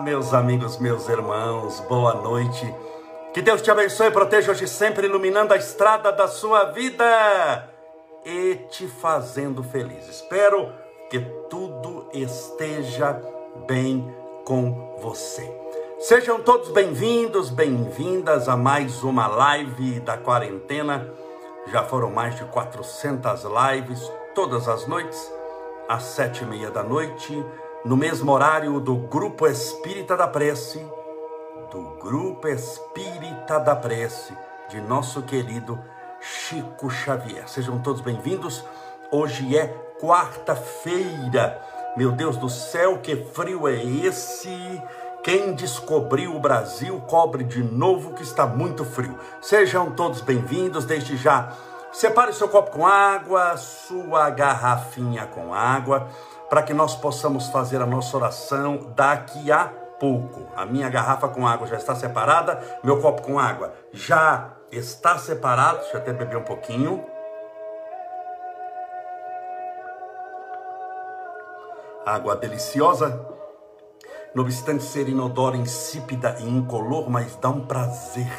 Meus amigos, meus irmãos, boa noite. Que Deus te abençoe e proteja hoje sempre, iluminando a estrada da sua vida e te fazendo feliz. Espero que tudo esteja bem com você. Sejam todos bem-vindos, bem-vindas a mais uma live da quarentena. Já foram mais de 400 lives todas as noites, às sete e meia da noite no mesmo horário do Grupo Espírita da Prece, do Grupo Espírita da Prece, de nosso querido Chico Xavier. Sejam todos bem-vindos. Hoje é quarta-feira. Meu Deus do céu, que frio é esse? Quem descobriu o Brasil cobre de novo que está muito frio. Sejam todos bem-vindos. Desde já, separe seu copo com água, sua garrafinha com água para que nós possamos fazer a nossa oração daqui a pouco. A minha garrafa com água já está separada, meu copo com água já está separado. Deixa eu até beber um pouquinho. Água deliciosa, não obstante ser inodora, insípida e incolor, mas dá um prazer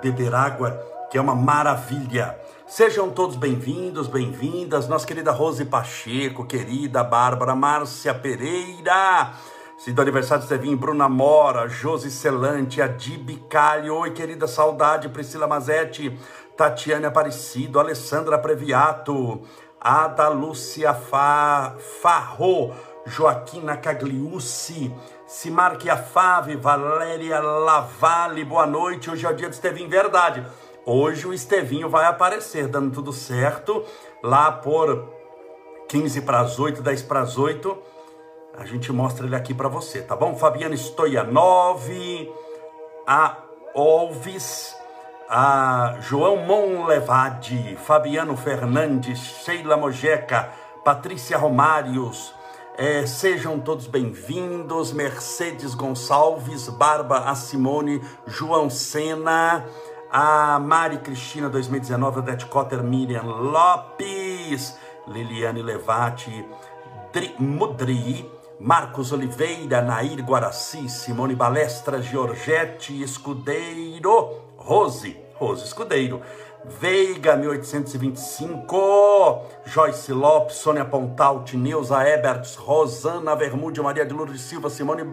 beber água que é uma maravilha. Sejam todos bem-vindos, bem-vindas, nossa querida Rose Pacheco, querida Bárbara Márcia Pereira, se do aniversário de Sevinho, Bruna Mora, Josi Celante, Adib Calho, oi querida saudade, Priscila Mazetti, Tatiane Aparecido, Alessandra Previato, Ada Lúcia Fa... Farro, Joaquina Cagliucci, Simar Chiafave, Valéria Lavalle, boa noite, hoje é o dia de Estevinho, verdade. Hoje o Estevinho vai aparecer, dando tudo certo, lá por 15 para as 8, 10 para as 8. A gente mostra ele aqui para você, tá bom? Fabiano Stoianov, a Olves, a João Monlevade, Fabiano Fernandes, Sheila Mojeca, Patrícia Romários, é, sejam todos bem-vindos, Mercedes Gonçalves, Barba Simone, João Sena, a Mari Cristina 2019, Odete Cotter, Miriam Lopes, Liliane Levati, Dri, Mudri, Marcos Oliveira, Nair Guaraci, Simone Balestra, Giorgette Escudeiro, Rose, Rose Escudeiro, Veiga 1825, Joyce Lopes, Sônia Pontal, Tineuza Eberts, Rosana Vermude, Maria de Lourdes Silva, Simone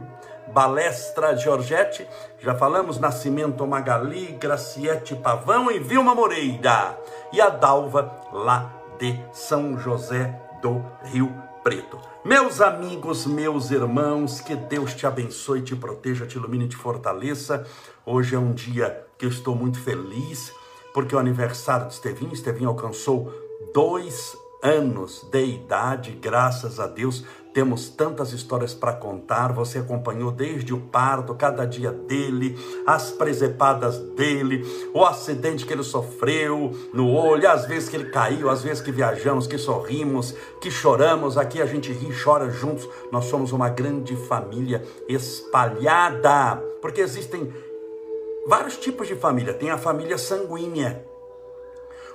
Balestra Giorgette, já falamos, Nascimento Magali, Graciete Pavão e Vilma Moreira. E a Dalva, lá de São José do Rio Preto. Meus amigos, meus irmãos, que Deus te abençoe, te proteja, te ilumine, te fortaleça. Hoje é um dia que eu estou muito feliz, porque o aniversário de Estevinho. Estevinho alcançou dois anos de idade, graças a Deus. Temos tantas histórias para contar. Você acompanhou desde o parto, cada dia dele, as presepadas dele, o acidente que ele sofreu no olho, às vezes que ele caiu, às vezes que viajamos, que sorrimos, que choramos. Aqui a gente ri e chora juntos. Nós somos uma grande família espalhada, porque existem vários tipos de família. Tem a família sanguínea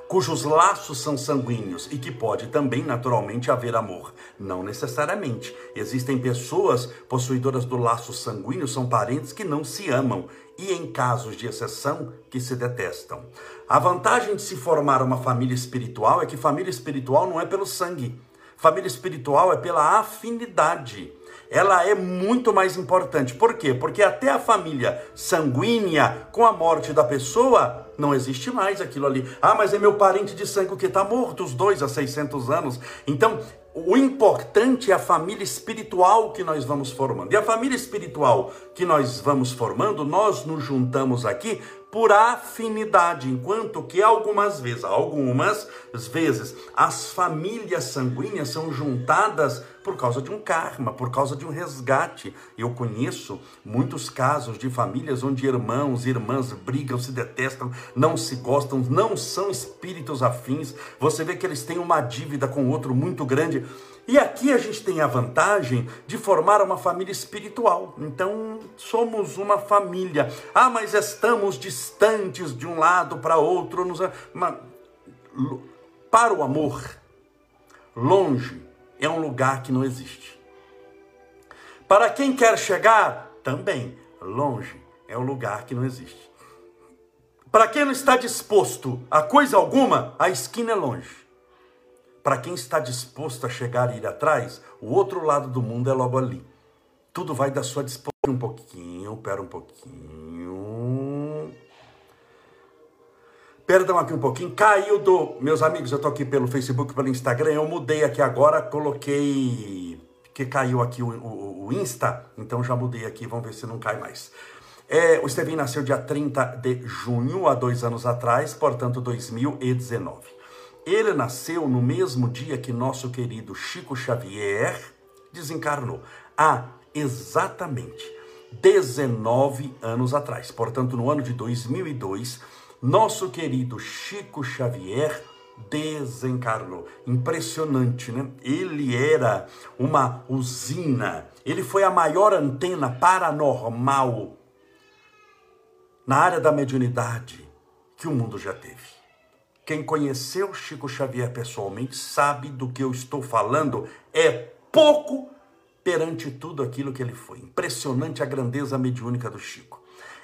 cujos laços são sanguíneos e que pode também naturalmente haver amor. Não necessariamente. Existem pessoas possuidoras do laço sanguíneo, são parentes que não se amam e, em casos de exceção, que se detestam. A vantagem de se formar uma família espiritual é que família espiritual não é pelo sangue. Família espiritual é pela afinidade ela é muito mais importante. Por quê? Porque até a família sanguínea, com a morte da pessoa, não existe mais aquilo ali. Ah, mas é meu parente de sangue que está morto, os dois há 600 anos. Então, o importante é a família espiritual que nós vamos formando. E a família espiritual que nós vamos formando, nós nos juntamos aqui por afinidade, enquanto que algumas vezes, algumas vezes, as famílias sanguíneas são juntadas por causa de um karma, por causa de um resgate. Eu conheço muitos casos de famílias onde irmãos e irmãs brigam, se detestam, não se gostam, não são espíritos afins. Você vê que eles têm uma dívida com o outro muito grande. E aqui a gente tem a vantagem de formar uma família espiritual. Então, somos uma família. Ah, mas estamos distantes de um lado para outro. Nos... Para o amor, longe é um lugar que não existe. Para quem quer chegar, também longe é um lugar que não existe. Para quem não está disposto a coisa alguma, a esquina é longe. Para quem está disposto a chegar e ir atrás, o outro lado do mundo é logo ali. Tudo vai da sua disposição. Um pouquinho, pera um pouquinho. Perdão aqui um pouquinho. Caiu do. Meus amigos, eu tô aqui pelo Facebook, pelo Instagram. Eu mudei aqui agora, coloquei. Que caiu aqui o, o, o Insta. Então já mudei aqui, vamos ver se não cai mais. É, o Estevinho nasceu dia 30 de junho, há dois anos atrás, portanto 2019. Ele nasceu no mesmo dia que nosso querido Chico Xavier desencarnou, há exatamente 19 anos atrás. Portanto, no ano de 2002, nosso querido Chico Xavier desencarnou. Impressionante, né? Ele era uma usina, ele foi a maior antena paranormal na área da mediunidade que o mundo já teve. Quem conheceu Chico Xavier pessoalmente sabe do que eu estou falando. É pouco perante tudo aquilo que ele foi. Impressionante a grandeza mediúnica do Chico.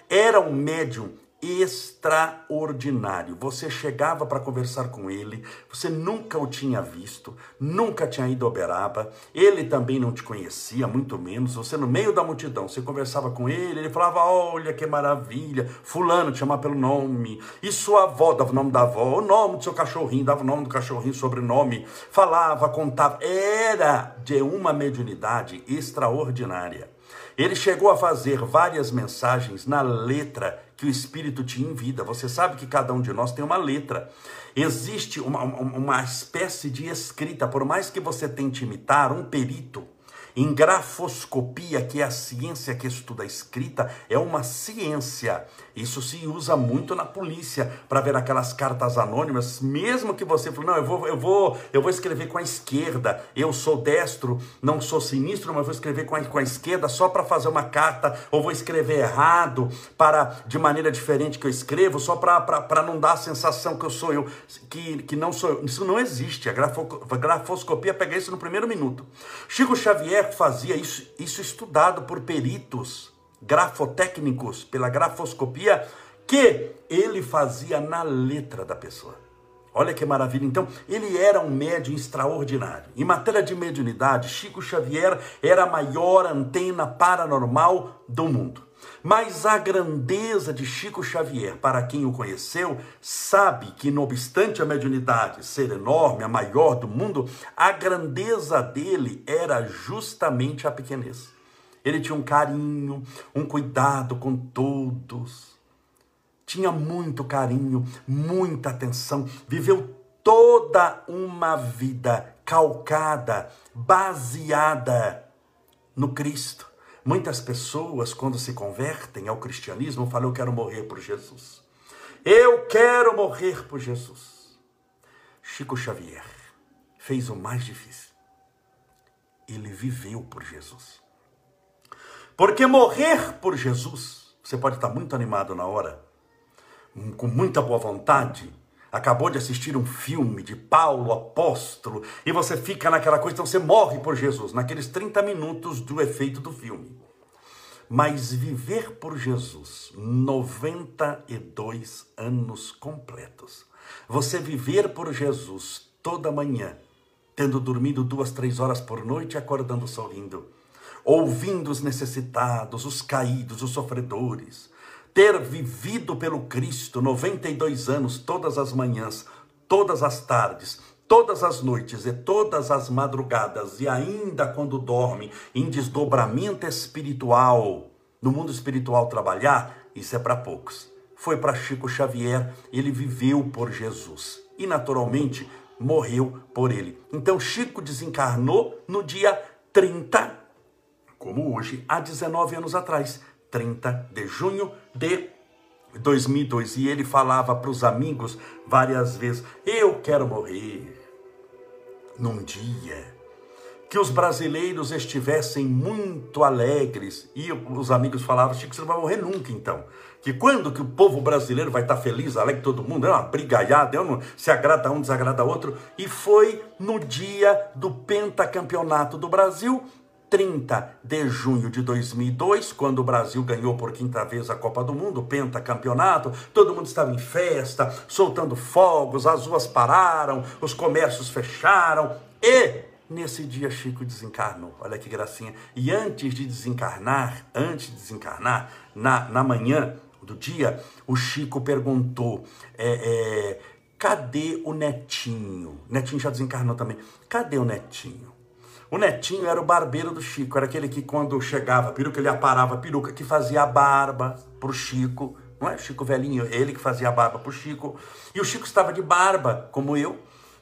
Era um médium extraordinário. Você chegava para conversar com ele, você nunca o tinha visto, nunca tinha ido a Uberaba, ele também não te conhecia, muito menos. Você no meio da multidão, você conversava com ele, ele falava: Olha que maravilha, Fulano te chamava pelo nome, e sua avó dava o nome da avó, o nome do seu cachorrinho, dava o nome do cachorrinho, sobrenome, falava, contava. Era de uma mediunidade extraordinária. Ele chegou a fazer várias mensagens na letra que o Espírito tinha em vida. Você sabe que cada um de nós tem uma letra. Existe uma, uma espécie de escrita, por mais que você tente imitar, um perito em grafoscopia, que é a ciência que estuda a escrita, é uma ciência. Isso se usa muito na polícia para ver aquelas cartas anônimas, mesmo que você fale, não, eu vou, eu vou, eu vou escrever com a esquerda, eu sou destro, não sou sinistro, mas vou escrever com a, com a esquerda só para fazer uma carta, ou vou escrever errado, para de maneira diferente que eu escrevo, só para não dar a sensação que eu sou eu, que, que não sou eu. Isso não existe. A grafo, grafoscopia pega isso no primeiro minuto. Chico Xavier fazia isso, isso estudado por peritos grafotécnicos, pela grafoscopia, que ele fazia na letra da pessoa. Olha que maravilha. Então, ele era um médium extraordinário. Em matéria de mediunidade, Chico Xavier era a maior antena paranormal do mundo. Mas a grandeza de Chico Xavier, para quem o conheceu, sabe que, não obstante a mediunidade ser enorme, a maior do mundo, a grandeza dele era justamente a pequenez. Ele tinha um carinho, um cuidado com todos. Tinha muito carinho, muita atenção. Viveu toda uma vida calcada, baseada no Cristo. Muitas pessoas, quando se convertem ao cristianismo, falam: Eu quero morrer por Jesus. Eu quero morrer por Jesus. Chico Xavier fez o mais difícil. Ele viveu por Jesus. Porque morrer por Jesus, você pode estar muito animado na hora, com muita boa vontade, acabou de assistir um filme de Paulo apóstolo e você fica naquela coisa, então você morre por Jesus, naqueles 30 minutos do efeito do filme. Mas viver por Jesus 92 anos completos, você viver por Jesus toda manhã, tendo dormido duas, três horas por noite e acordando sorrindo ouvindo os necessitados, os caídos, os sofredores, ter vivido pelo Cristo 92 anos, todas as manhãs, todas as tardes, todas as noites e todas as madrugadas, e ainda quando dorme, em desdobramento espiritual, no mundo espiritual trabalhar, isso é para poucos. Foi para Chico Xavier, ele viveu por Jesus e naturalmente morreu por ele. Então Chico desencarnou no dia 30 como hoje, há 19 anos atrás, 30 de junho de 2002. E ele falava para os amigos várias vezes: Eu quero morrer num dia que os brasileiros estivessem muito alegres. E os amigos falavam: Chico, você não vai morrer nunca então. Que quando que o povo brasileiro vai estar feliz, alegre todo mundo? É uma brigaiada, é um, se agrada um, desagrada outro. E foi no dia do pentacampeonato do Brasil 30 de junho de 2002, quando o Brasil ganhou por quinta vez a Copa do Mundo, pentacampeonato, todo mundo estava em festa, soltando fogos, as ruas pararam, os comércios fecharam e nesse dia Chico desencarnou. Olha que gracinha. E antes de desencarnar, antes de desencarnar, na, na manhã do dia, o Chico perguntou: é, é, cadê o netinho? Netinho já desencarnou também. Cadê o netinho? O netinho era o barbeiro do Chico, era aquele que quando chegava a peruca, ele aparava a peruca, que fazia a barba pro Chico, não é? Chico velhinho, ele que fazia a barba pro Chico. E o Chico estava de barba, como eu,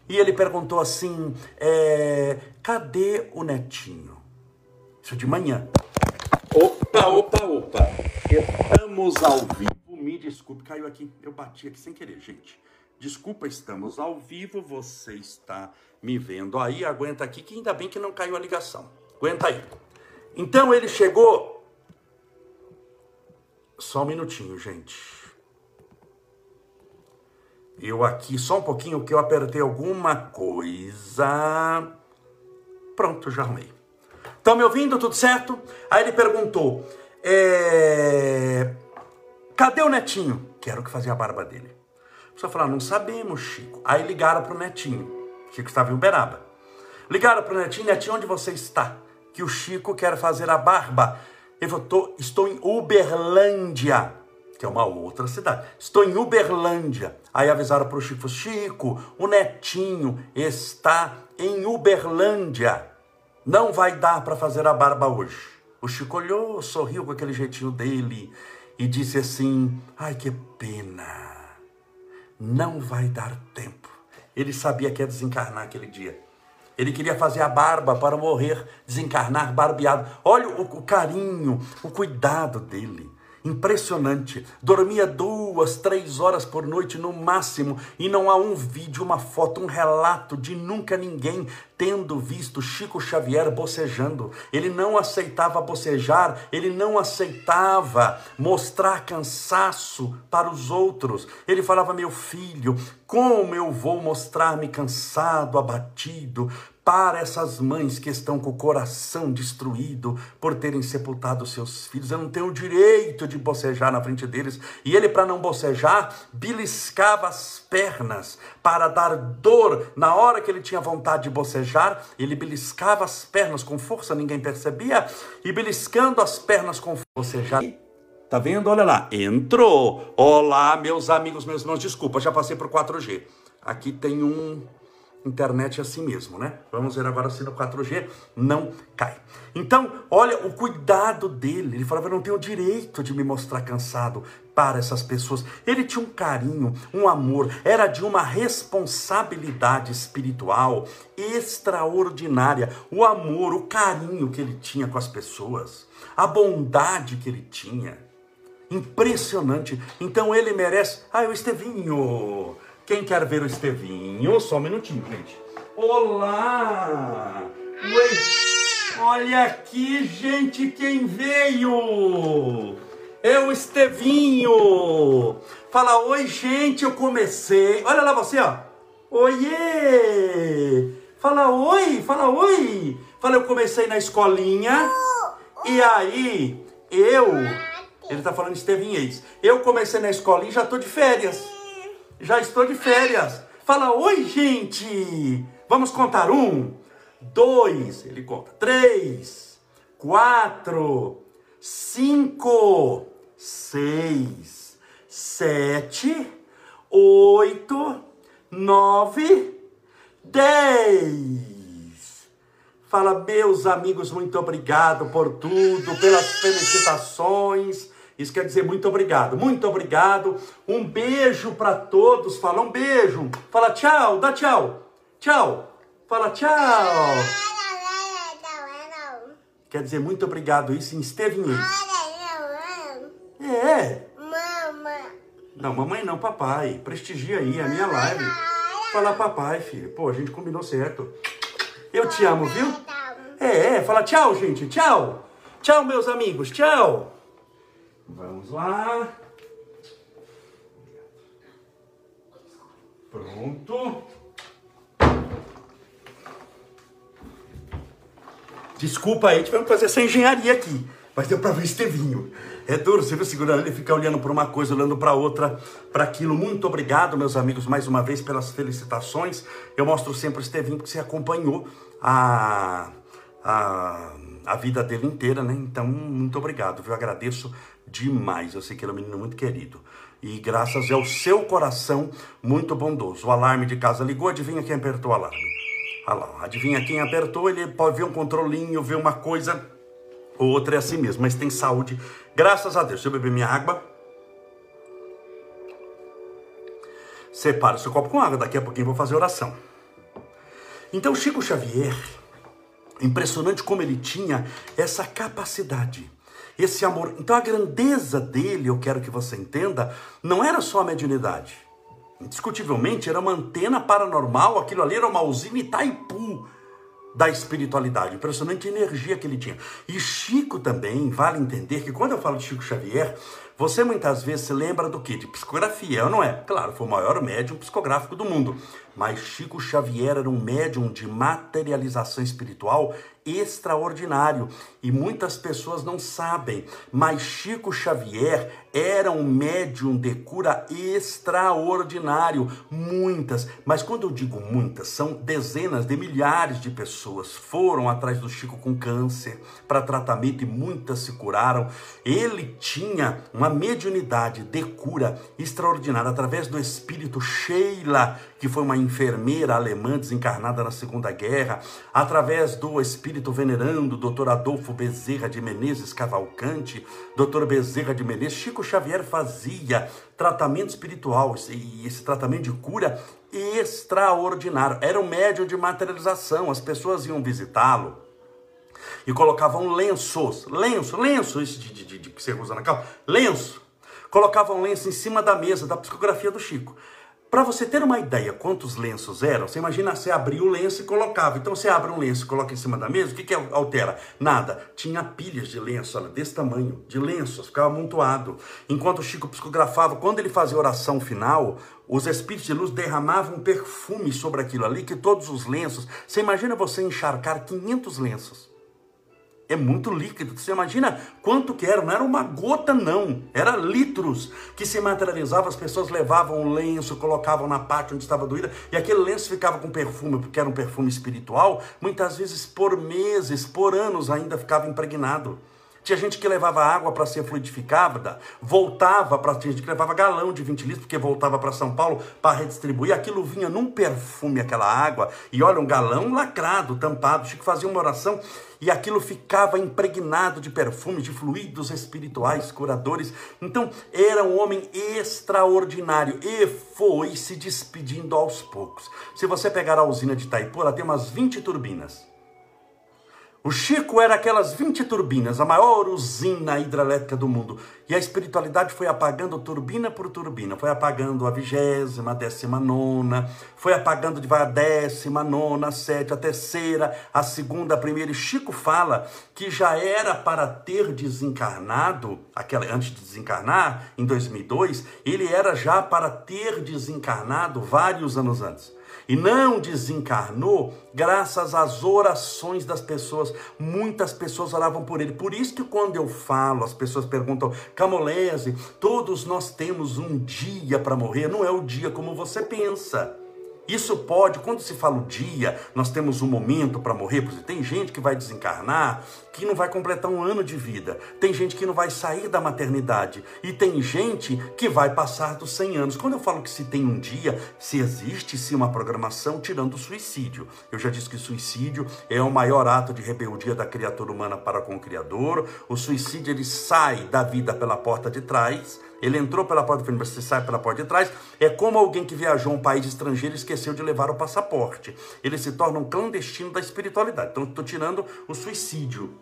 e ele perguntou assim: é, cadê o netinho? Isso de manhã. Opa, opa, opa. Estamos ao vivo. Me desculpe, caiu aqui. Eu bati aqui sem querer, gente. Desculpa, estamos ao vivo. Você está me vendo aí. Aguenta aqui, que ainda bem que não caiu a ligação. Aguenta aí. Então ele chegou. Só um minutinho, gente. Eu aqui, só um pouquinho, que eu apertei alguma coisa. Pronto, já arrumei. Estão me ouvindo? Tudo certo? Aí ele perguntou: é... Cadê o netinho? Quero que fazia a barba dele. Pessoa falou: Não sabemos, Chico. Aí ligaram para o netinho. Chico estava em Uberaba. Ligaram para o netinho: Netinho, onde você está? Que o Chico quer fazer a barba. Ele falou: Estou em Uberlândia que é uma outra cidade. Estou em Uberlândia. Aí avisaram para o Chico: Chico, o netinho está em Uberlândia. Não vai dar para fazer a barba hoje. O Chico olhou, sorriu com aquele jeitinho dele e disse assim: Ai, que pena. Não vai dar tempo. Ele sabia que ia desencarnar aquele dia. Ele queria fazer a barba para morrer, desencarnar barbeado. Olha o, o carinho, o cuidado dele. Impressionante. Dormia duas, três horas por noite no máximo e não há um vídeo, uma foto, um relato de nunca ninguém tendo visto Chico Xavier bocejando. Ele não aceitava bocejar, ele não aceitava mostrar cansaço para os outros. Ele falava: Meu filho, como eu vou mostrar-me cansado, abatido? Para essas mães que estão com o coração destruído por terem sepultado seus filhos. Eu não tenho o direito de bocejar na frente deles. E ele, para não bocejar, beliscava as pernas para dar dor. Na hora que ele tinha vontade de bocejar, ele beliscava as pernas com força, ninguém percebia, e beliscando as pernas com bocejar. Tá vendo? Olha lá, entrou. Olá, meus amigos, meus irmãos, desculpa, já passei por 4G. Aqui tem um internet é assim mesmo, né? Vamos ver agora se no 4G não cai. Então, olha o cuidado dele. Ele falava: Eu não tenho o direito de me mostrar cansado para essas pessoas. Ele tinha um carinho, um amor, era de uma responsabilidade espiritual extraordinária. O amor, o carinho que ele tinha com as pessoas, a bondade que ele tinha. Impressionante. Então ele merece. Ah, o Estevinho. Quem quer ver o Estevinho? Só um minutinho, gente. Olá! Oi. Olha aqui, gente, quem veio! É o Estevinho! Fala, oi, gente, eu comecei. Olha lá você, ó. Oiê! Fala oi, fala oi. Fala, eu comecei na escolinha. E aí, eu. Ele tá falando Estevinhês. Eu comecei na escolinha e já tô de férias já estou de férias. Fala, oi, gente. Vamos contar um, dois, ele conta, três, quatro, cinco, seis, sete, oito, nove, dez. Fala, meus amigos, muito obrigado por tudo, pelas felicitações isso quer dizer muito obrigado, muito obrigado. Um beijo para todos. Fala um beijo. Fala tchau, dá tchau. Tchau. Fala tchau. Quer dizer muito obrigado. Isso em Estevinhês. É. Não, mamãe não, papai. Prestigia aí a minha live. Fala papai, filho. Pô, a gente combinou certo. Eu te amo, viu? É, é. Fala tchau, gente. Tchau. Tchau, meus amigos. Tchau. Vamos lá. Pronto. Desculpa aí, tivemos que fazer essa engenharia aqui. Mas deu para ver Estevinho. É duro, você viu segurando ele, ficar olhando para uma coisa, olhando para outra, para aquilo. Muito obrigado, meus amigos, mais uma vez pelas felicitações. Eu mostro sempre o Estevinho porque você acompanhou a, a, a vida dele inteira, né? Então, muito obrigado, viu? Agradeço demais. Eu sei que ele é um menino muito querido. E graças ao seu coração muito bondoso. O alarme de casa ligou, adivinha quem apertou o alarme? Olha lá, adivinha quem apertou? Ele pode ver um controlinho, ver uma coisa ou outra é assim mesmo, mas tem saúde, graças a Deus. Deixa eu beber minha água. Separa seu copo com água, daqui a pouquinho vou fazer oração. Então, Chico Xavier, impressionante como ele tinha essa capacidade, esse amor. Então, a grandeza dele, eu quero que você entenda, não era só a mediunidade. Indiscutivelmente, era uma antena paranormal, aquilo ali era uma usina Itaipu da espiritualidade, impressionante energia que ele tinha. E Chico também, vale entender que quando eu falo de Chico Xavier, você muitas vezes se lembra do que? De psicografia, não é? Claro, foi o maior médium psicográfico do mundo. Mas Chico Xavier era um médium de materialização espiritual extraordinário e muitas pessoas não sabem, mas Chico Xavier era um médium de cura extraordinário, muitas, mas quando eu digo muitas, são dezenas de milhares de pessoas foram atrás do Chico com câncer para tratamento e muitas se curaram. Ele tinha uma mediunidade de cura extraordinária através do espírito Sheila, que foi uma enfermeira alemã desencarnada na Segunda Guerra, através do espírito venerando Dr. Adolfo Bezerra de Menezes Cavalcante, Dr. Bezerra de Menezes, Chico Xavier fazia tratamento espiritual e esse tratamento de cura extraordinário. Era um médium de materialização, as pessoas iam visitá-lo e colocavam lenços, lenço, lenço, isso de, de, de, de que você usa na calça, lenço, colocavam lenço em cima da mesa da psicografia do Chico. Para você ter uma ideia quantos lenços eram, você imagina você abrir o lenço e colocava. Então você abre um lenço e coloca em cima da mesa, o que, que altera? Nada. Tinha pilhas de lenço, olha, desse tamanho, de lenços, ficava amontoado. Enquanto o Chico psicografava, quando ele fazia oração final, os espíritos de luz derramavam um perfume sobre aquilo ali, que todos os lenços. Você imagina você encharcar 500 lenços é muito líquido. Você imagina quanto que era? Não era uma gota, não. Era litros que se materializavam. As pessoas levavam o lenço, colocavam na parte onde estava doída, e aquele lenço ficava com perfume, porque era um perfume espiritual. Muitas vezes, por meses, por anos, ainda ficava impregnado. Tinha gente que levava água para ser fluidificada, voltava para. Tinha gente que levava galão de 20 litros, porque voltava para São Paulo para redistribuir. Aquilo vinha num perfume, aquela água. E olha, um galão lacrado, tampado. Chico fazia uma oração e aquilo ficava impregnado de perfume, de fluidos espirituais curadores. Então, era um homem extraordinário e foi se despedindo aos poucos. Se você pegar a usina de Itaipu, ela tem umas 20 turbinas. O Chico era aquelas 20 turbinas, a maior usina hidrelétrica do mundo. E a espiritualidade foi apagando turbina por turbina, foi apagando a vigésima, a décima nona, foi apagando de a décima nona, a sétima, a terceira, a segunda, a primeira. E Chico fala que já era para ter desencarnado, aquela, antes de desencarnar, em 2002, ele era já para ter desencarnado vários anos antes e não desencarnou graças às orações das pessoas. Muitas pessoas oravam por ele. Por isso que quando eu falo, as pessoas perguntam: Camolese, todos nós temos um dia para morrer. Não é o dia como você pensa. Isso pode, quando se fala o dia, nós temos um momento para morrer, porque tem gente que vai desencarnar, que não vai completar um ano de vida, tem gente que não vai sair da maternidade, e tem gente que vai passar dos 100 anos. Quando eu falo que se tem um dia, se existe sim uma programação tirando o suicídio. Eu já disse que suicídio é o maior ato de rebeldia da criatura humana para com o Criador. O suicídio ele sai da vida pela porta de trás ele entrou pela porta de frente, você sai pela porta de trás. É como alguém que viajou a um país estrangeiro e esqueceu de levar o passaporte. Ele se torna um clandestino da espiritualidade. Então, estou tirando o suicídio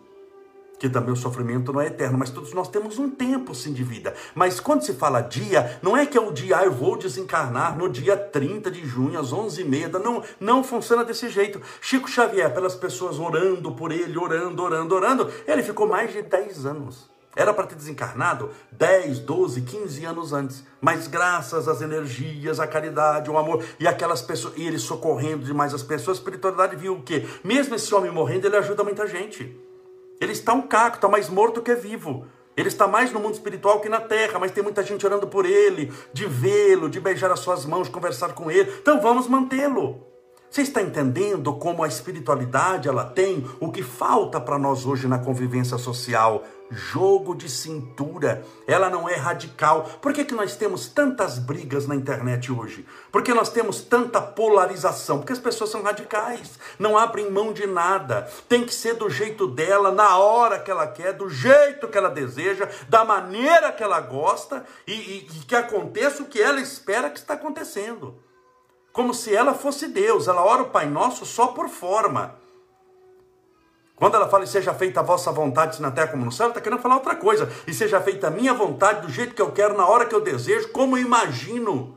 que também o sofrimento não é eterno, mas todos nós temos um tempo sim de vida. Mas quando se fala dia, não é que é o dia, ah, eu vou desencarnar no dia 30 de junho, às 11h30, não, não funciona desse jeito. Chico Xavier, pelas pessoas orando por ele, orando, orando, orando, ele ficou mais de 10 anos Era para ter desencarnado 10, 12, 15 anos antes. Mas graças às energias, à caridade, ao amor e aquelas pessoas, e ele socorrendo demais as pessoas, a espiritualidade viu o quê? Mesmo esse homem morrendo, ele ajuda muita gente. Ele está um caco, está mais morto que vivo. Ele está mais no mundo espiritual que na terra, mas tem muita gente orando por ele, de vê-lo, de beijar as suas mãos, conversar com ele. Então vamos mantê-lo. Você está entendendo como a espiritualidade ela tem o que falta para nós hoje na convivência social? Jogo de cintura, ela não é radical. Por que, que nós temos tantas brigas na internet hoje? Por que nós temos tanta polarização? Porque as pessoas são radicais, não abrem mão de nada. Tem que ser do jeito dela, na hora que ela quer, do jeito que ela deseja, da maneira que ela gosta e, e, e que aconteça o que ela espera que está acontecendo como se ela fosse Deus. Ela ora o Pai Nosso só por forma. Quando ela fala, e seja feita a vossa vontade, na terra como no céu, ela está querendo falar outra coisa. E seja feita a minha vontade, do jeito que eu quero, na hora que eu desejo, como eu imagino.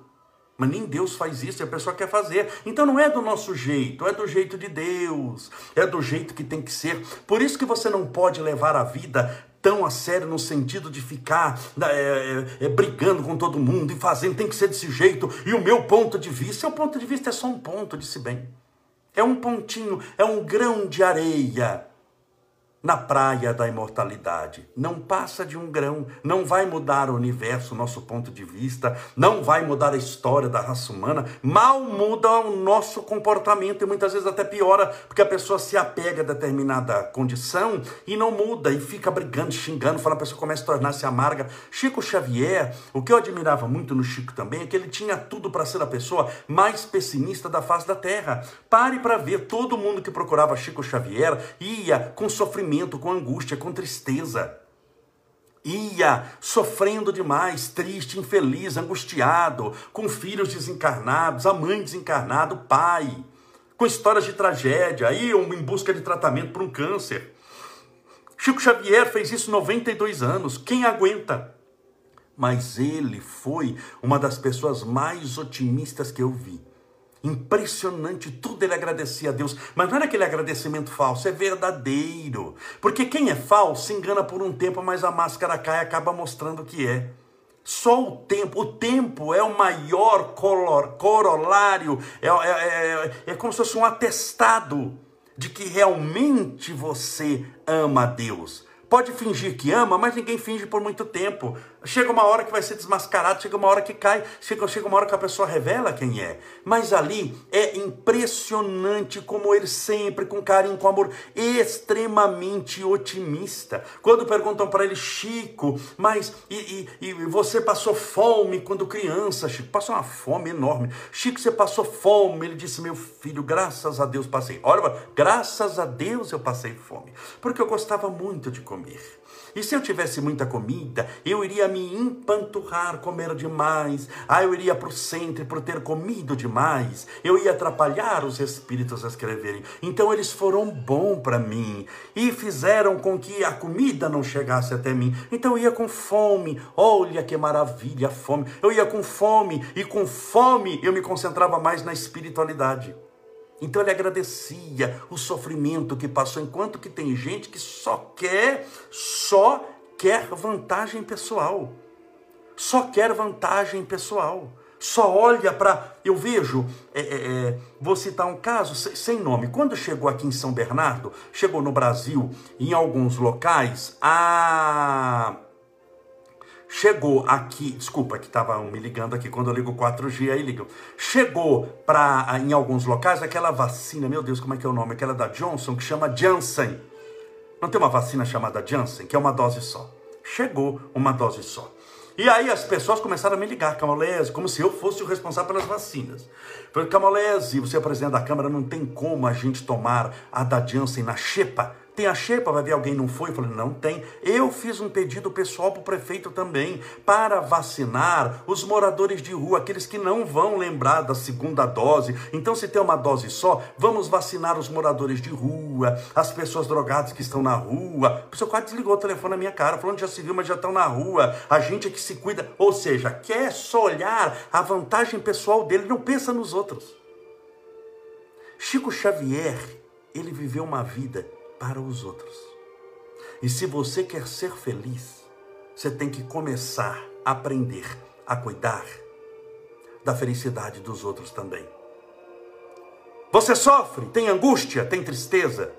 Mas nem Deus faz isso, a pessoa quer fazer. Então não é do nosso jeito, é do jeito de Deus. É do jeito que tem que ser. Por isso que você não pode levar a vida tão a sério no sentido de ficar né, é, é, é, brigando com todo mundo e fazendo, tem que ser desse jeito, e o meu ponto de vista, seu ponto de vista é só um ponto, disse bem. É um pontinho, é um grão de areia na praia da imortalidade. Não passa de um grão, não vai mudar o universo, nosso ponto de vista, não vai mudar a história da raça humana, mal muda o nosso comportamento e muitas vezes até piora, porque a pessoa se apega a determinada condição e não muda e fica brigando, xingando, falando, a pessoa começa a tornar-se amarga. Chico Xavier, o que eu admirava muito no Chico também é que ele tinha tudo para ser a pessoa mais pessimista da face da terra. Pare para ver, todo mundo que procurava Chico Xavier ia com sofrimento sofrimento, com angústia, com tristeza. Ia sofrendo demais, triste, infeliz, angustiado, com filhos desencarnados, a mãe desencarnada, o pai, com histórias de tragédia, iam em busca de tratamento para um câncer. Chico Xavier fez isso 92 anos. Quem aguenta? Mas ele foi uma das pessoas mais otimistas que eu vi. Impressionante, tudo ele agradecia a Deus, mas não era aquele agradecimento falso, é verdadeiro. Porque quem é falso se engana por um tempo, mas a máscara cai e acaba mostrando que é. Só o tempo, o tempo é o maior color, corolário, é, é, é, é como se fosse um atestado de que realmente você ama a Deus. Pode fingir que ama, mas ninguém finge por muito tempo. Chega uma hora que vai ser desmascarado, chega uma hora que cai, chega, chega uma hora que a pessoa revela quem é. Mas ali é impressionante como ele sempre, com carinho, com amor, extremamente otimista. Quando perguntam para ele, Chico, mas e, e, e, você passou fome quando criança, Chico? Passou uma fome enorme. Chico, você passou fome? Ele disse, meu filho, graças a Deus passei. Olha, graças a Deus eu passei fome, porque eu gostava muito de comer. E se eu tivesse muita comida, eu iria me empanturrar, comer demais. Ah, eu iria para o centro por ter comido demais. Eu ia atrapalhar os espíritos a escreverem. Então eles foram bom para mim e fizeram com que a comida não chegasse até mim. Então eu ia com fome. Olha que maravilha fome. Eu ia com fome e com fome eu me concentrava mais na espiritualidade. Então ele agradecia o sofrimento que passou, enquanto que tem gente que só quer, só quer vantagem pessoal. Só quer vantagem pessoal. Só olha para. Eu vejo, é, é, é, vou citar um caso sem nome. Quando chegou aqui em São Bernardo, chegou no Brasil, em alguns locais, a chegou aqui, desculpa que estavam me ligando aqui, quando eu ligo 4G aí ligam, chegou para em alguns locais aquela vacina, meu Deus, como é que é o nome? Aquela da Johnson, que chama Janssen. Não tem uma vacina chamada Janssen, que é uma dose só. Chegou uma dose só. E aí as pessoas começaram a me ligar, Camolese, como se eu fosse o responsável pelas vacinas. Falei, Camolese, você é presidente da Câmara, não tem como a gente tomar a da Janssen na xepa tem a xepa, vai ver alguém não foi? Eu falei, não tem. Eu fiz um pedido pessoal para o prefeito também, para vacinar os moradores de rua, aqueles que não vão lembrar da segunda dose. Então, se tem uma dose só, vamos vacinar os moradores de rua, as pessoas drogadas que estão na rua. A pessoa quase desligou o telefone na minha cara, falando já se viu, mas já estão na rua. A gente é que se cuida. Ou seja, quer só olhar a vantagem pessoal dele, não pensa nos outros. Chico Xavier, ele viveu uma vida para os outros. E se você quer ser feliz, você tem que começar a aprender a cuidar da felicidade dos outros também. Você sofre, tem angústia, tem tristeza,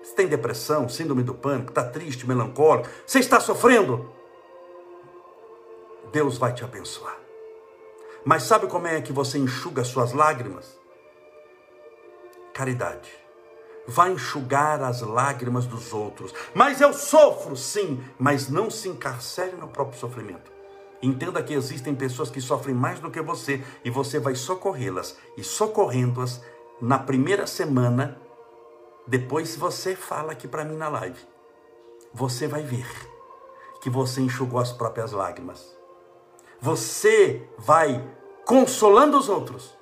você tem depressão, síndrome do pânico, está triste, melancólico, você está sofrendo. Deus vai te abençoar. Mas sabe como é que você enxuga suas lágrimas? Caridade. Vai enxugar as lágrimas dos outros. Mas eu sofro, sim, mas não se encarcere no próprio sofrimento. Entenda que existem pessoas que sofrem mais do que você e você vai socorrê-las. E socorrendo-as, na primeira semana, depois você fala aqui para mim na live, você vai ver que você enxugou as próprias lágrimas. Você vai, consolando os outros,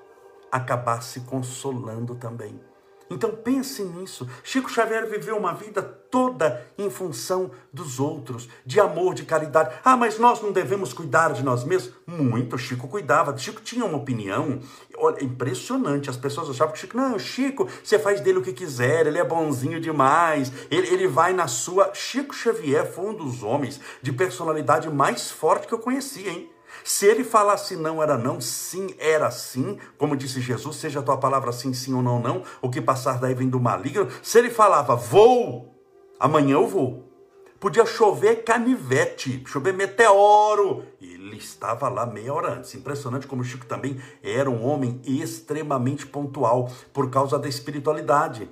acabar se consolando também. Então pense nisso. Chico Xavier viveu uma vida toda em função dos outros, de amor, de caridade. Ah, mas nós não devemos cuidar de nós mesmos? Muito, Chico cuidava. Chico tinha uma opinião. Olha, impressionante. As pessoas achavam que Chico, não, Chico, você faz dele o que quiser, ele é bonzinho demais, ele, ele vai na sua. Chico Xavier foi um dos homens de personalidade mais forte que eu conheci, hein? Se ele falasse não era não, sim era sim, como disse Jesus, seja a tua palavra sim, sim ou não, não, o que passar daí vem do maligno. Se ele falava vou, amanhã eu vou. Podia chover canivete, chover meteoro. Ele estava lá meia hora antes. Impressionante como Chico também era um homem extremamente pontual por causa da espiritualidade.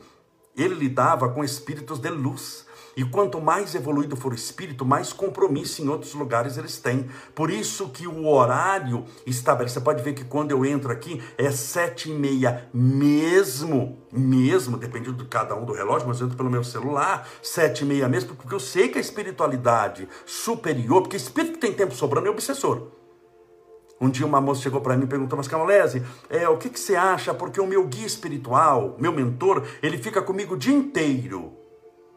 Ele lidava com espíritos de luz. E quanto mais evoluído for o espírito, mais compromisso em outros lugares eles têm. Por isso que o horário estabelece. Você pode ver que quando eu entro aqui é sete e meia mesmo, mesmo, depende de cada um do relógio, mas eu entro pelo meu celular, sete e meia mesmo, porque eu sei que a espiritualidade superior, porque espírito que tem tempo sobrando é obsessor. Um dia uma moça chegou para mim e perguntou, mas Camolese, é, o que, que você acha? Porque o meu guia espiritual, meu mentor, ele fica comigo o dia inteiro.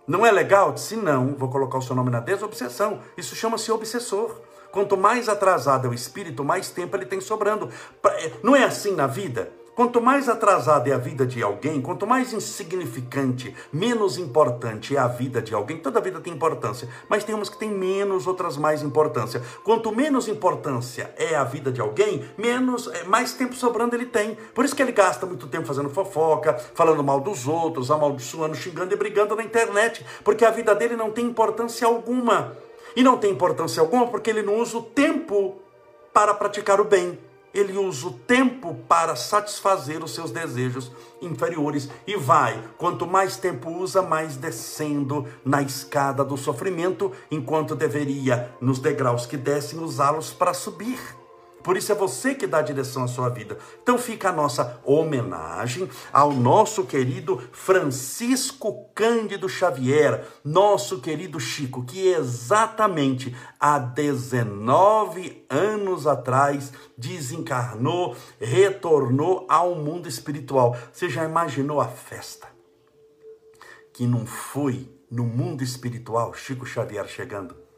Não é legal? Disse, não, vou colocar o seu nome na desobsessão. Isso chama-se obsessor. Quanto mais atrasado é o espírito, mais tempo ele tem sobrando. É, não é assim na vida? Quanto mais atrasada é a vida de alguém, quanto mais insignificante, menos importante é a vida de alguém, toda vida tem importância, mas tem umas que têm menos, outras mais importância. Quanto menos importância é a vida de alguém, menos, é, mais tempo sobrando ele tem. Por isso que ele gasta muito tempo fazendo fofoca, falando mal dos outros, amaldiçoando, xingando e brigando na internet, porque a vida dele não tem importância alguma. E não tem importância alguma porque ele não usa o tempo para praticar o bem ele usa o tempo para satisfazer os seus desejos inferiores e vai, quanto mais tempo usa, mais descendo na escada do sofrimento, enquanto deveria, nos degraus que descem, usá-los para subir. Por isso é você que dá a direção à sua vida. Então fica a nossa homenagem ao nosso querido Francisco Cândido Xavier, nosso querido Chico, que exatamente há 19 anos atrás desencarnou, retornou ao mundo espiritual. Você já imaginou a festa? Que não foi no mundo espiritual Chico Xavier chegando?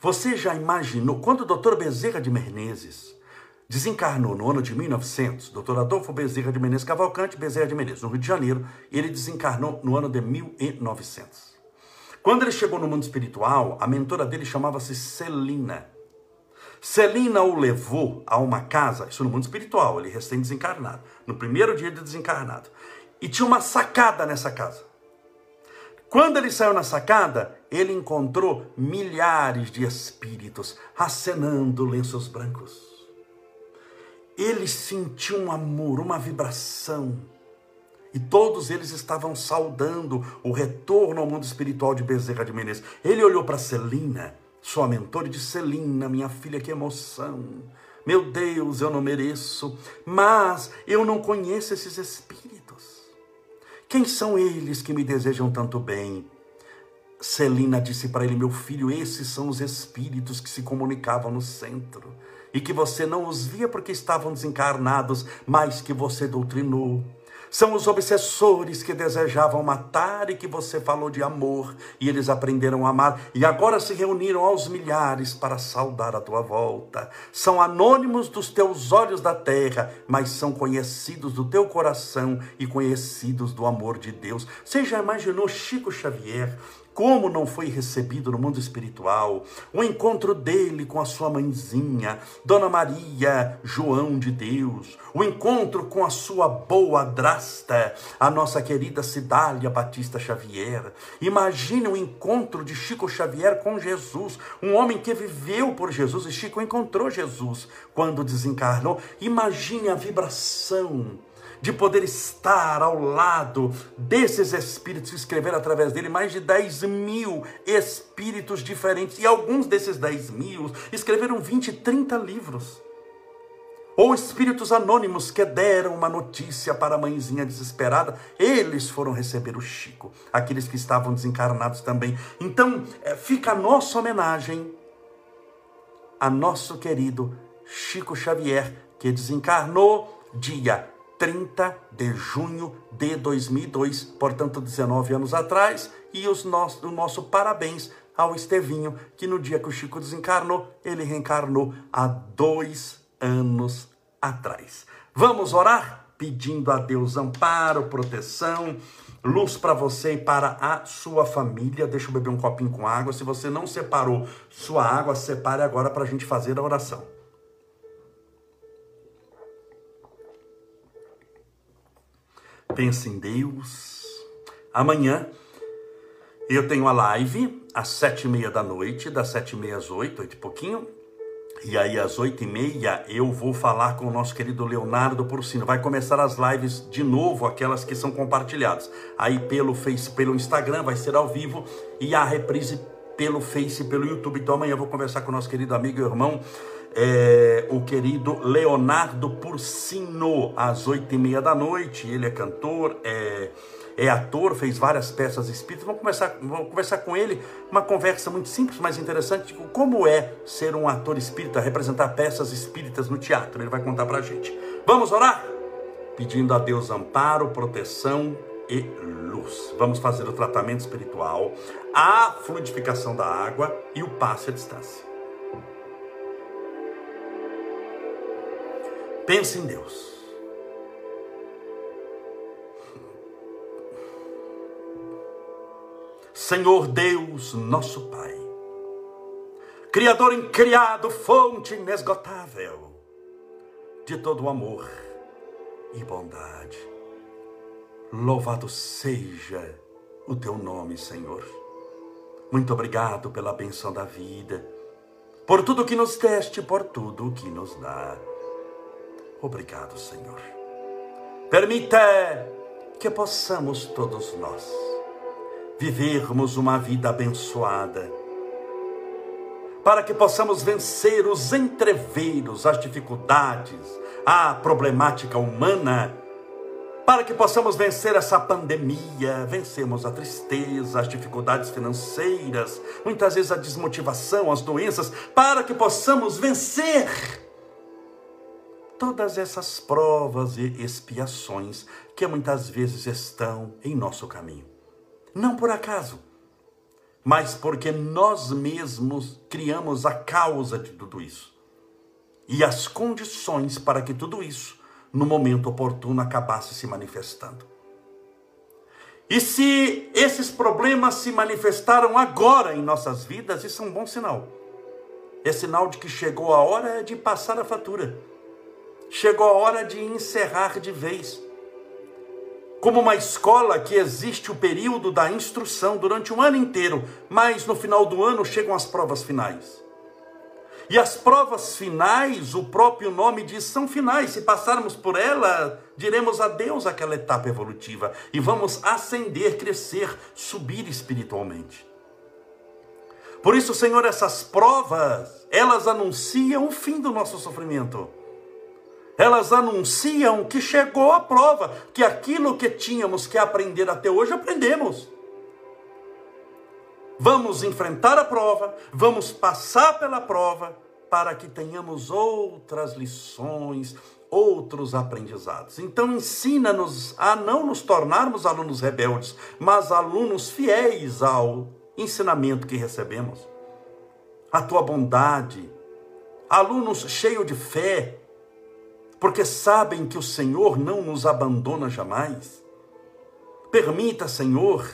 Você já imaginou, quando o doutor Bezerra de Menezes desencarnou no ano de 1900, doutor Adolfo Bezerra de Menezes Cavalcante, Bezerra de Menezes, no Rio de Janeiro, ele desencarnou no ano de 1900. Quando ele chegou no mundo espiritual, a mentora dele chamava-se Celina. Celina o levou a uma casa, isso no mundo espiritual, ele recém-desencarnado, no primeiro dia de desencarnado. E tinha uma sacada nessa casa. Quando ele saiu na sacada, ele encontrou milhares de espíritos acenando lenços brancos. Ele sentiu um amor, uma vibração. E todos eles estavam saudando o retorno ao mundo espiritual de Bezerra de Menezes. Ele olhou para Celina, sua mentora, e disse: Celina, minha filha, que emoção. Meu Deus, eu não mereço, mas eu não conheço esses espíritos. Quem são eles que me desejam tanto bem? Celina disse para ele: Meu filho, esses são os espíritos que se comunicavam no centro e que você não os via porque estavam desencarnados, mas que você doutrinou. São os obsessores que desejavam matar e que você falou de amor, e eles aprenderam a amar, e agora se reuniram aos milhares para saudar a tua volta. São anônimos dos teus olhos da terra, mas são conhecidos do teu coração e conhecidos do amor de Deus. Você já imaginou Chico Xavier como não foi recebido no mundo espiritual. O encontro dele com a sua mãezinha, Dona Maria João de Deus. O encontro com a sua boa drasta, a nossa querida Cidália Batista Xavier. Imagine o encontro de Chico Xavier com Jesus, um homem que viveu por Jesus e Chico encontrou Jesus quando desencarnou. Imagine a vibração de poder estar ao lado desses espíritos, escrever através dele mais de 10 mil espíritos diferentes, e alguns desses 10 mil escreveram 20, 30 livros. Ou espíritos anônimos que deram uma notícia para a mãezinha desesperada, eles foram receber o Chico, aqueles que estavam desencarnados também. Então, eh, fica a nossa homenagem a nosso querido Chico Xavier, que desencarnou dia 30 de junho de 2002, portanto 19 anos atrás, e os nosso, o nosso parabéns ao Estevinho, que no dia que o Chico desencarnou, ele reencarnou há dois anos atrás. Vamos orar? Pedindo a Deus amparo, proteção, luz para você e para a sua família. Deixa eu beber um copinho com água. Se você não separou sua água, separe agora para a gente fazer a oração. Pense em Deus. Amanhã eu tenho a live às sete e meia da noite, das sete e meia às oito, oito e pouquinho. E aí, às oito e meia, eu vou falar com o nosso querido Leonardo Porcino. Vai começar as lives de novo, aquelas que são compartilhadas. Aí pelo Face, pelo Instagram, vai ser ao vivo. E a reprise pelo Face, pelo YouTube. Então amanhã eu vou conversar com o nosso querido amigo e irmão é, o querido Leonardo Porcino, às oito e meia da noite. Ele é cantor, é, é ator, fez várias peças espíritas. Vamos conversar, vamos conversar com ele, uma conversa muito simples, mas interessante, tipo, como é ser um ator espírita, representar peças espíritas no teatro. Ele vai contar pra gente. Vamos orar? Pedindo a Deus amparo, proteção e luz. Vamos fazer o tratamento espiritual, a fluidificação da água e o passe à distância. Pense em Deus. Senhor Deus, nosso Pai, Criador incriado, fonte inesgotável de todo amor e bondade. Louvado seja o teu nome, Senhor. Muito obrigado pela benção da vida, por tudo que nos deste, por tudo que nos dá. Obrigado, Senhor. Permita que possamos todos nós vivermos uma vida abençoada, para que possamos vencer os entreveiros, as dificuldades, a problemática humana, para que possamos vencer essa pandemia, vencermos a tristeza, as dificuldades financeiras, muitas vezes a desmotivação, as doenças, para que possamos vencer todas essas provas e expiações que muitas vezes estão em nosso caminho. Não por acaso, mas porque nós mesmos criamos a causa de tudo isso e as condições para que tudo isso, no momento oportuno, acabasse se manifestando. E se esses problemas se manifestaram agora em nossas vidas, isso é um bom sinal. É sinal de que chegou a hora de passar a fatura chegou a hora de encerrar de vez. Como uma escola que existe o período da instrução durante um ano inteiro, mas no final do ano chegam as provas finais. E as provas finais, o próprio nome diz, são finais. Se passarmos por ela, diremos adeus àquela etapa evolutiva e vamos ascender, crescer, subir espiritualmente. Por isso, Senhor, essas provas, elas anunciam o fim do nosso sofrimento elas anunciam que chegou a prova, que aquilo que tínhamos que aprender até hoje, aprendemos. Vamos enfrentar a prova, vamos passar pela prova, para que tenhamos outras lições, outros aprendizados. Então, ensina-nos a não nos tornarmos alunos rebeldes, mas alunos fiéis ao ensinamento que recebemos. A tua bondade, alunos cheios de fé, porque sabem que o Senhor não nos abandona jamais. Permita, Senhor,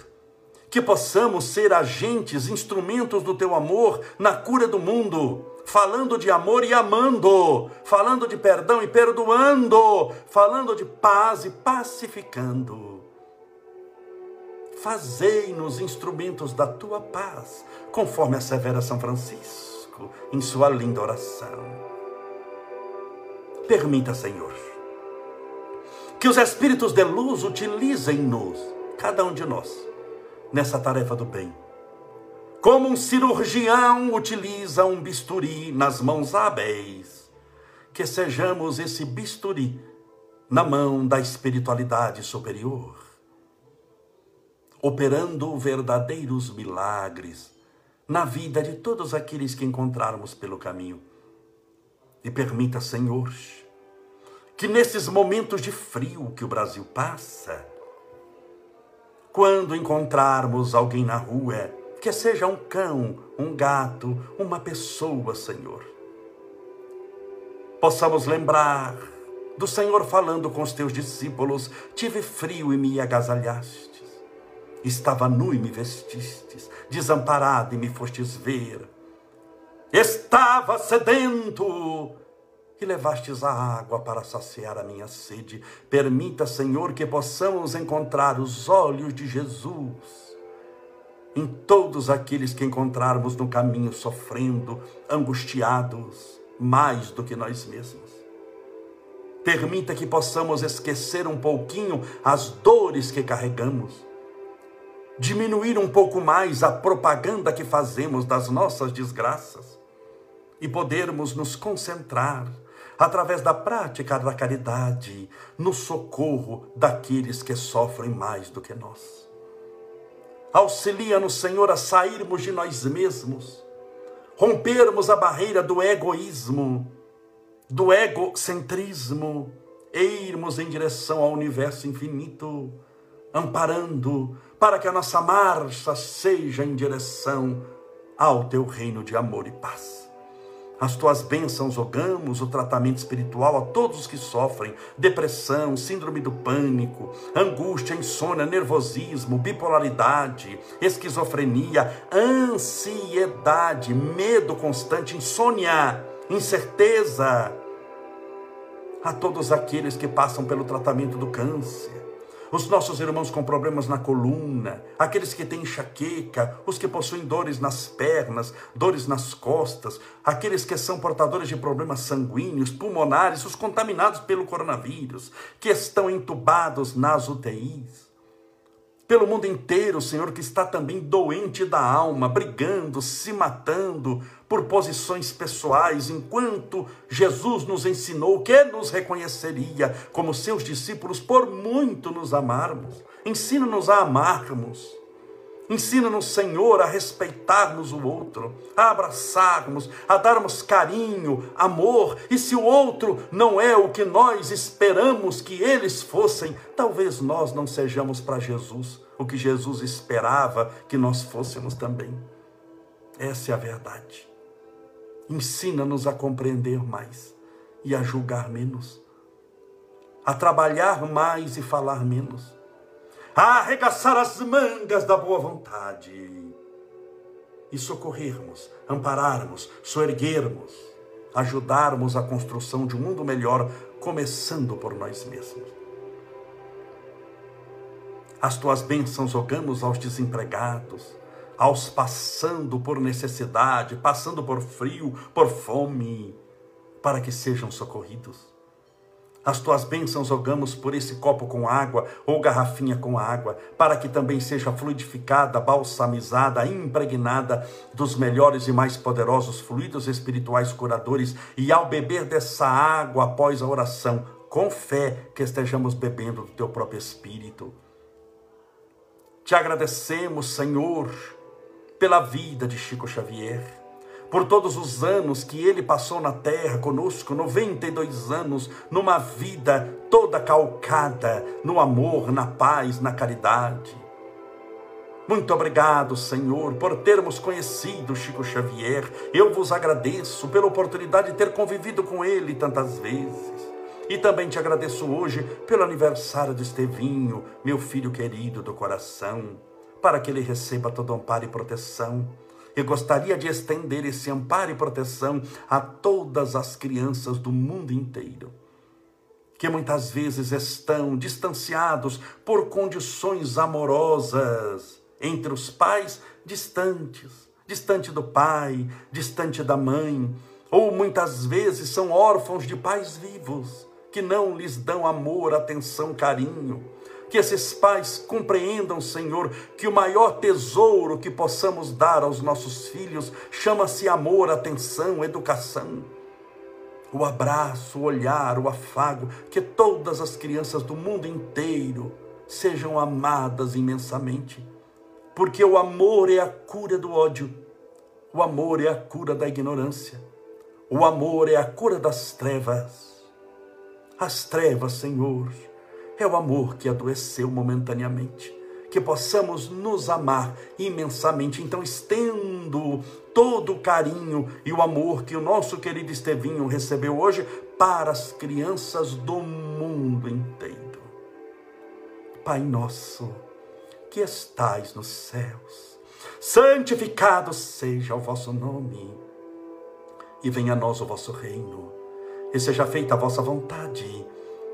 que possamos ser agentes, instrumentos do teu amor na cura do mundo, falando de amor e amando, falando de perdão e perdoando, falando de paz e pacificando. Fazei-nos instrumentos da tua paz, conforme assevera São Francisco em sua linda oração. Permita, Senhor, que os espíritos de luz utilizem-nos, cada um de nós, nessa tarefa do bem. Como um cirurgião utiliza um bisturi nas mãos hábeis, que sejamos esse bisturi na mão da espiritualidade superior, operando verdadeiros milagres na vida de todos aqueles que encontrarmos pelo caminho. E permita, Senhor, que nesses momentos de frio que o Brasil passa, quando encontrarmos alguém na rua, que seja um cão, um gato, uma pessoa, Senhor, possamos lembrar do Senhor falando com os teus discípulos: tive frio e me agasalhastes, estava nu e me vestistes, desamparado e me fostes ver, estava sedento e levastes a água para saciar a minha sede. Permita, Senhor, que possamos encontrar os olhos de Jesus em todos aqueles que encontrarmos no caminho sofrendo, angustiados, mais do que nós mesmos. Permita que possamos esquecer um pouquinho as dores que carregamos, diminuir um pouco mais a propaganda que fazemos das nossas desgraças e podermos nos concentrar através da prática da caridade, no socorro daqueles que sofrem mais do que nós. Auxilia-nos, Senhor, a sairmos de nós mesmos, rompermos a barreira do egoísmo, do egocentrismo, e irmos em direção ao universo infinito, amparando para que a nossa marcha seja em direção ao teu reino de amor e paz. As tuas bênçãos rogamos, o tratamento espiritual a todos os que sofrem depressão, síndrome do pânico, angústia, insônia, nervosismo, bipolaridade, esquizofrenia, ansiedade, medo constante, insônia, incerteza. A todos aqueles que passam pelo tratamento do câncer, os nossos irmãos com problemas na coluna, aqueles que têm enxaqueca, os que possuem dores nas pernas, dores nas costas, aqueles que são portadores de problemas sanguíneos, pulmonares, os contaminados pelo coronavírus, que estão entubados nas UTIs pelo mundo inteiro, Senhor, que está também doente da alma, brigando, se matando por posições pessoais, enquanto Jesus nos ensinou que nos reconheceria como seus discípulos por muito nos amarmos. Ensina-nos a amarmos Ensina-nos, Senhor, a respeitarmos o outro, a abraçarmos, a darmos carinho, amor. E se o outro não é o que nós esperamos que eles fossem, talvez nós não sejamos para Jesus o que Jesus esperava que nós fôssemos também. Essa é a verdade. Ensina-nos a compreender mais e a julgar menos, a trabalhar mais e falar menos a arregaçar as mangas da boa vontade e socorrermos, ampararmos, soerguermos, ajudarmos a construção de um mundo melhor, começando por nós mesmos. As tuas bênçãos rogamos aos desempregados, aos passando por necessidade, passando por frio, por fome, para que sejam socorridos as tuas bênçãos rogamos por esse copo com água ou garrafinha com água, para que também seja fluidificada, balsamizada, impregnada dos melhores e mais poderosos fluidos espirituais curadores, e ao beber dessa água após a oração, com fé que estejamos bebendo do teu próprio Espírito. Te agradecemos, Senhor, pela vida de Chico Xavier por todos os anos que ele passou na terra conosco 92 anos, numa vida toda calcada no amor, na paz, na caridade. Muito obrigado, Senhor, por termos conhecido Chico Xavier. Eu vos agradeço pela oportunidade de ter convivido com ele tantas vezes. E também te agradeço hoje pelo aniversário de Estevinho, meu filho querido do coração para que ele receba todo amparo e proteção. Eu gostaria de estender esse amparo e proteção a todas as crianças do mundo inteiro, que muitas vezes estão distanciados por condições amorosas entre os pais distantes, distante do pai, distante da mãe, ou muitas vezes são órfãos de pais vivos que não lhes dão amor, atenção, carinho. Que esses pais compreendam, Senhor, que o maior tesouro que possamos dar aos nossos filhos chama-se amor, atenção, educação. O abraço, o olhar, o afago, que todas as crianças do mundo inteiro sejam amadas imensamente. Porque o amor é a cura do ódio, o amor é a cura da ignorância, o amor é a cura das trevas. As trevas, Senhor, é o amor que adoeceu momentaneamente. Que possamos nos amar imensamente. Então, estendo todo o carinho e o amor que o nosso querido Estevinho recebeu hoje para as crianças do mundo inteiro. Pai nosso, que estais nos céus, santificado seja o vosso nome, e venha a nós o vosso reino, e seja feita a vossa vontade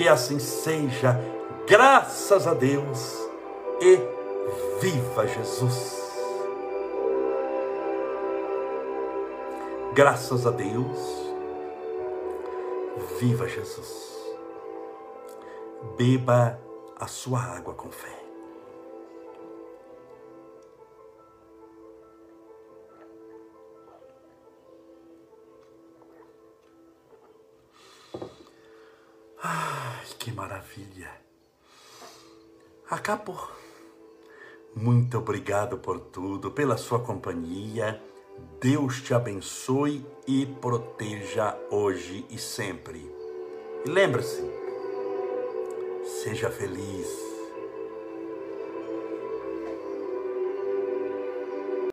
Que assim seja, graças a Deus e viva Jesus. Graças a Deus, viva Jesus. Beba a sua água com fé. Ai, que maravilha! Acabou. Muito obrigado por tudo, pela sua companhia. Deus te abençoe e proteja hoje e sempre. E lembre-se, seja feliz.